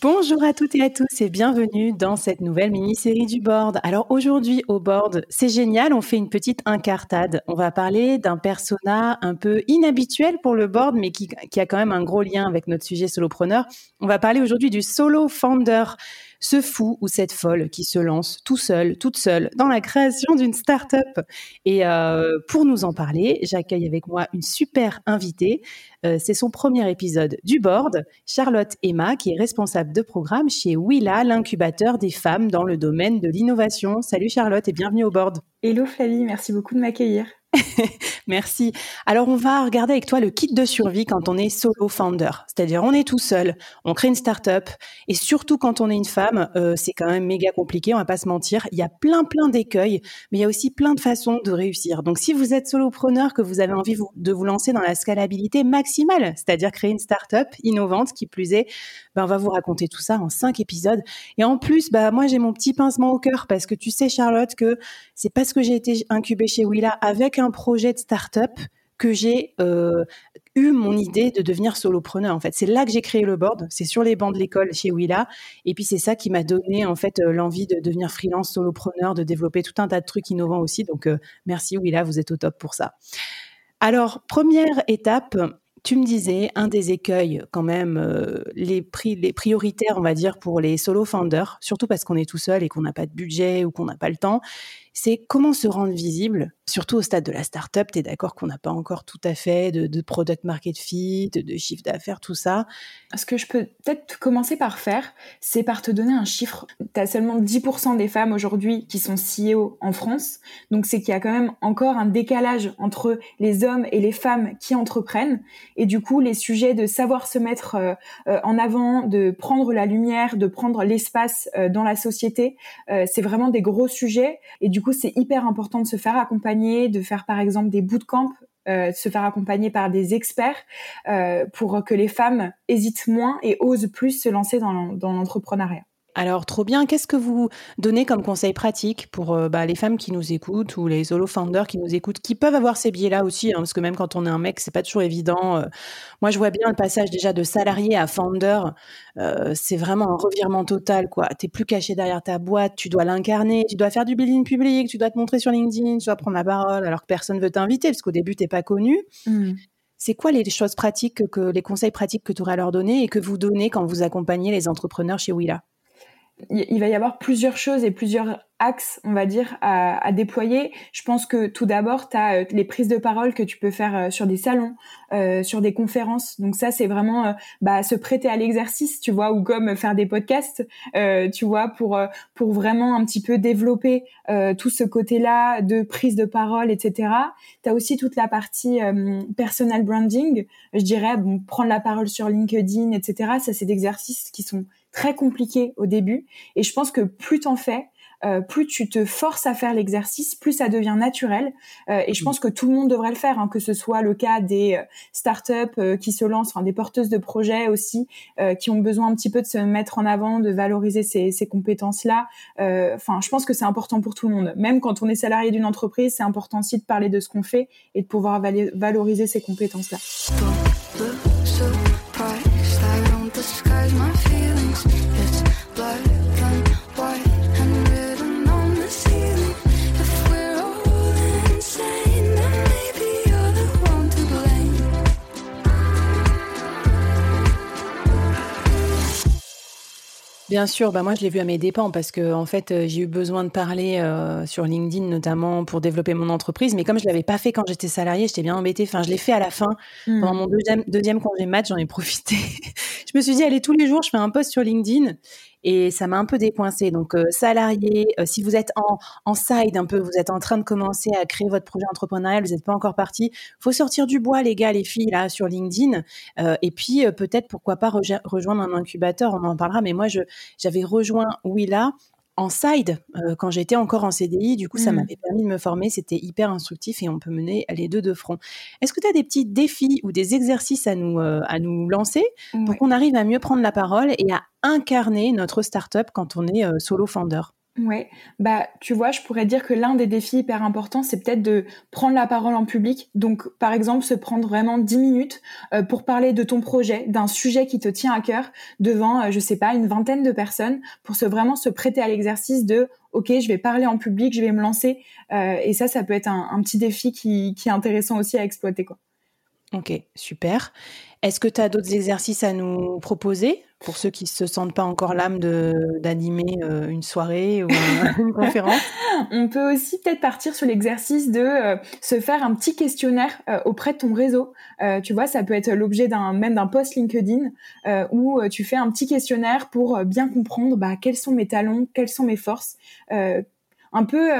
Bonjour à toutes et à tous et bienvenue dans cette nouvelle mini-série du board. Alors aujourd'hui au board, c'est génial, on fait une petite incartade. On va parler d'un persona un peu inhabituel pour le board mais qui, qui, a quand même un gros lien avec notre sujet solopreneur. On va parler aujourd'hui du solo founder ce fou ou cette folle qui se lance tout seul, toute seule, dans la création d'une start-up. Et euh, pour nous en parler, j'accueille avec moi une super invitée. Euh, c'est son premier épisode du board, Charlotte Emma, qui est responsable de programme chez Willa, l'incubateur des femmes dans le domaine de l'innovation. Salut Charlotte et bienvenue au board. Hello Flavie, merci beaucoup de m'accueillir. Merci. Alors, on va regarder avec toi le kit de survie quand on est solo founder. C'est-à-dire, on est tout seul, on crée une start-up. Et surtout, quand on est une femme, euh, c'est quand même méga compliqué, on va pas se mentir. Il y a plein, plein d'écueils, mais il y a aussi plein de façons de réussir. Donc, si vous êtes solopreneur, que vous avez envie de vous lancer dans la scalabilité maximale, c'est-à-dire créer une start-up innovante, qui plus est, ben, on va vous raconter tout ça en cinq épisodes. Et en plus, bah, moi, j'ai mon petit pincement au cœur parce que tu sais, Charlotte, que c'est parce que j'ai été incubée chez Willa avec un projet de start-up que j'ai euh, eu mon idée de devenir solopreneur. En fait, c'est là que j'ai créé le board. C'est sur les bancs de l'école chez Willa. Et puis c'est ça qui m'a donné en fait euh, l'envie de devenir freelance solopreneur, de développer tout un tas de trucs innovants aussi. Donc euh, merci Willa, vous êtes au top pour ça. Alors première étape, tu me disais, un des écueils, quand même, euh, les, prix, prioritaires, on va dire, pour les solo founders, surtout parce qu'on est tout seul et qu'on n'a pas de budget ou qu'on n'a pas le temps, c'est comment se rendre visible, surtout au stade de la startup. Tu es d'accord qu'on n'a pas encore tout à fait de, product market fit, de, chiffre d'affaires, tout ça. Ce que je peux peut-être commencer par faire, c'est par te donner un chiffre. Tu as seulement 10% des femmes aujourd'hui qui sont CEO en France. Donc, c'est qu'il y a quand même encore un décalage entre les hommes et les femmes qui entreprennent. Et du coup, les sujets de savoir se mettre euh, euh, en avant, de prendre la lumière, de prendre l'espace euh, dans la société, c'est vraiment des gros sujets. Et du coup, c'est hyper important de se faire accompagner, de faire par exemple des bootcamps, euh, de se faire accompagner par des experts euh, pour que les femmes hésitent moins et osent plus se lancer dans l'entrepreneuriat. Alors, trop bien. Qu'est-ce que vous donnez comme conseil pratique pour euh, bah, les femmes qui nous écoutent ou les solo founders qui nous écoutent, qui peuvent avoir ces biais-là aussi, hein, parce que même quand on est un mec, c'est pas toujours évident. Euh. moi, je vois bien le passage déjà de salarié à founder. Euh, c'est vraiment un revirement total, quoi. T'es plus caché derrière ta boîte, tu dois l'incarner, tu dois faire du building public, tu dois te montrer sur LinkedIn, tu dois prendre la parole, alors que personne veut t'inviter, parce qu'au début, t'es pas connu. Mmh. C'est quoi les choses pratiques que, les conseils pratiques que tu aurais à leur donner et que vous donnez quand vous accompagnez les entrepreneurs chez Willa? Il va y avoir plusieurs choses et plusieurs axes, on va dire, à, déployer. Je pense que tout d'abord, tu as euh, les prises de parole que tu peux faire euh, sur des salons, euh, sur des conférences. Donc ça, c'est vraiment bah, se prêter à l'exercice, tu vois, ou comme faire des podcasts, tu vois, pour pour vraiment un petit peu développer tout ce côté-là de prise de parole, etc. Tu as aussi toute la partie personal branding, je dirais, prendre la parole sur LinkedIn, etc. Ça, c'est des exercices qui sont très compliqués au début. Et je pense que plus t'en fais, plus tu te forces à faire l'exercice, plus ça devient naturel. et je pense que tout le monde devrait le faire, hein, que ce soit le cas des startups qui se lancent, enfin des porteuses de projets aussi, qui ont besoin un petit peu de se mettre en avant, de valoriser ces, ces compétences-là. Enfin, je pense que c'est important pour tout le monde. Même quand on est salarié d'une entreprise, c'est important aussi de parler de ce qu'on fait et de pouvoir valoriser ces compétences-là. Bien sûr, bah moi je l'ai vu à mes dépens parce que en fait euh, j'ai eu besoin de parler euh, sur LinkedIn notamment pour développer mon entreprise, mais comme je l'avais pas fait quand j'étais salariée, j'étais bien embêtée. Enfin, je l'ai fait à la fin mmh. pendant mon deuxième deuxième congé match, j'en ai profité. Je me suis dit allez tous les jours je fais un post sur LinkedIn et ça m'a un peu décoincé. Donc, euh, salarié, euh, si vous êtes en, en side un peu, vous êtes en train de commencer à créer votre projet entrepreneurial, vous n'êtes pas encore parti, faut sortir du bois, les gars, les filles, là, sur LinkedIn. Euh, et puis, peut-être, pourquoi pas rejoindre un incubateur, on en parlera. Mais moi, j'avais rejoint Willa en side quand j'étais encore en CDI. Du coup, ça mmh. m'avait permis de me former. C'était hyper instructif et on peut mener les deux de front. Est-ce que tu as des petits défis ou des exercices à nous, à nous lancer pour qu'on arrive à mieux prendre la parole et à incarner notre startup quand on est solo founder Ouais, bah tu vois, je pourrais dire que l'un des défis hyper importants, c'est peut-être de prendre la parole en public. Donc, par exemple, se prendre vraiment 10 minutes euh, pour parler de ton projet, d'un sujet qui te tient à cœur, devant, euh, je sais pas, une vingtaine de personnes, pour se vraiment se prêter à l'exercice de, ok, je vais parler en public, je vais me lancer. Euh, et ça, ça peut être un, un petit défi qui, qui, est intéressant aussi à exploiter, quoi. Ok, super. Est-ce que tu as d'autres exercices à nous proposer? Pour ceux qui se sentent pas encore l'âme d'animer euh, une soirée ou une conférence On peut aussi peut-être partir sur l'exercice de euh, se faire un petit questionnaire euh, auprès de ton réseau. tu vois, ça peut être l'objet d'un même d'un post LinkedIn où tu fais un petit questionnaire pour bien comprendre bah, quels sont mes talents, quelles sont mes forces, un peu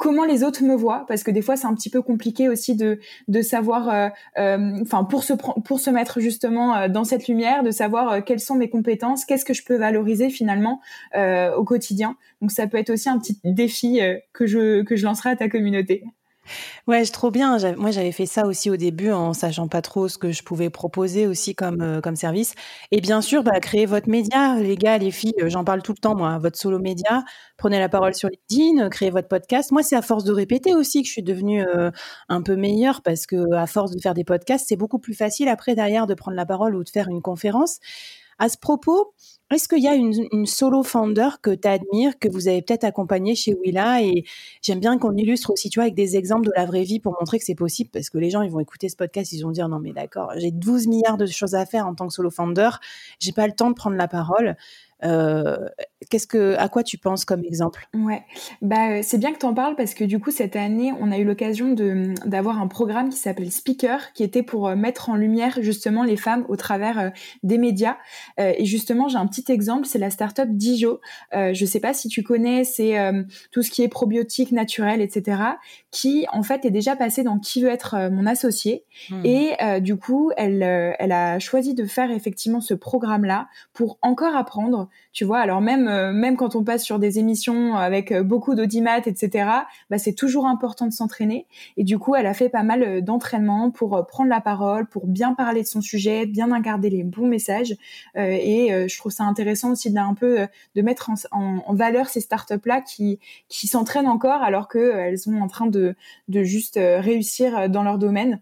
comment les autres me voient parce que des fois c'est un petit peu compliqué aussi de de savoir euh, euh, enfin pour se pour se mettre justement euh, dans cette lumière de savoir quelles sont mes compétences qu'est-ce que je peux valoriser finalement au quotidien. Donc ça peut être aussi un petit défi que je que je lancerai à ta communauté Ouais, c'est trop bien. Moi, j'avais fait ça aussi au début en sachant pas trop ce que je pouvais proposer aussi comme, euh, service. Et bien sûr, bah, créer votre média, les gars, les filles, euh, j'en parle tout le temps, moi, votre solo média. Prenez la parole sur LinkedIn, créez votre podcast. Moi, c'est à force de répéter aussi que je suis devenue euh, un peu meilleure parce que à force de faire des podcasts, c'est beaucoup plus facile après derrière de prendre la parole ou de faire une conférence. À ce propos, est-ce qu'il y a une, solo founder que tu admires, que vous avez peut-être accompagné chez Willa Et j'aime bien qu'on illustre aussi, tu vois, avec des exemples de la vraie vie pour montrer que c'est possible, parce que les gens, ils vont écouter ce podcast, ils vont dire non mais d'accord, j'ai 12 milliards de choses à faire en tant que solo founder, j'ai pas le temps de prendre la parole. Euh, qu'est-ce que, à quoi tu penses comme exemple? Ouais, bah euh, c'est bien que tu en parles parce que du coup cette année on a eu l'occasion de d'avoir un programme qui s'appelle Speaker, qui était pour euh, mettre en lumière justement les femmes au travers des médias. et justement j'ai un petit exemple, c'est la startup Dijo. je sais pas si tu connais, c'est tout ce qui est probiotique naturel, etc. Qui en fait est déjà passé dans Qui veut être mon associé. Hmm. Et du coup elle elle a choisi de faire effectivement ce programme là pour encore apprendre tu vois. Alors même euh, même quand on passe sur des émissions avec euh, beaucoup d'audimat, etc., bah, c'est toujours important de s'entraîner. Et du coup, elle a fait pas mal euh, d'entraînement pour prendre la parole, pour bien parler de son sujet, bien incarner les bons messages. et je trouve ça intéressant aussi de un peu de mettre en, valeur ces startups là qui qui s'entraînent encore alors que elles sont en train de de juste réussir dans leur domaine.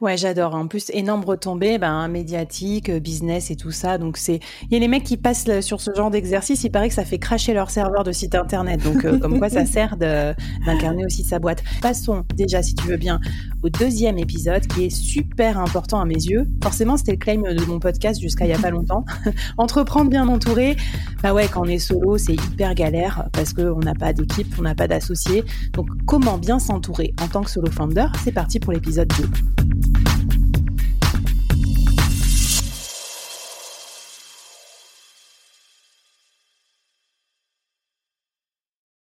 Ouais, j'adore. En plus, énorme retombée, ben, médiatique, euh, business et tout ça. Donc, c'est, il y a les mecs qui passent sur ce genre d'exercice. Il paraît que ça fait cracher leur serveur de site internet. Donc, euh, comme quoi, ça sert d'incarner aussi sa boîte. Passons déjà, si tu veux bien, au deuxième épisode qui est super important à mes yeux. Forcément, c'était le claim de mon podcast jusqu'à il y a pas longtemps. Entreprendre bien entouré. Bah ouais, quand on est solo, c'est hyper galère parce qu'on n'a pas d'équipe, on n'a pas d'associés. Donc, comment bien s'entourer en tant que solo founder? C'est parti pour l'épisode 2.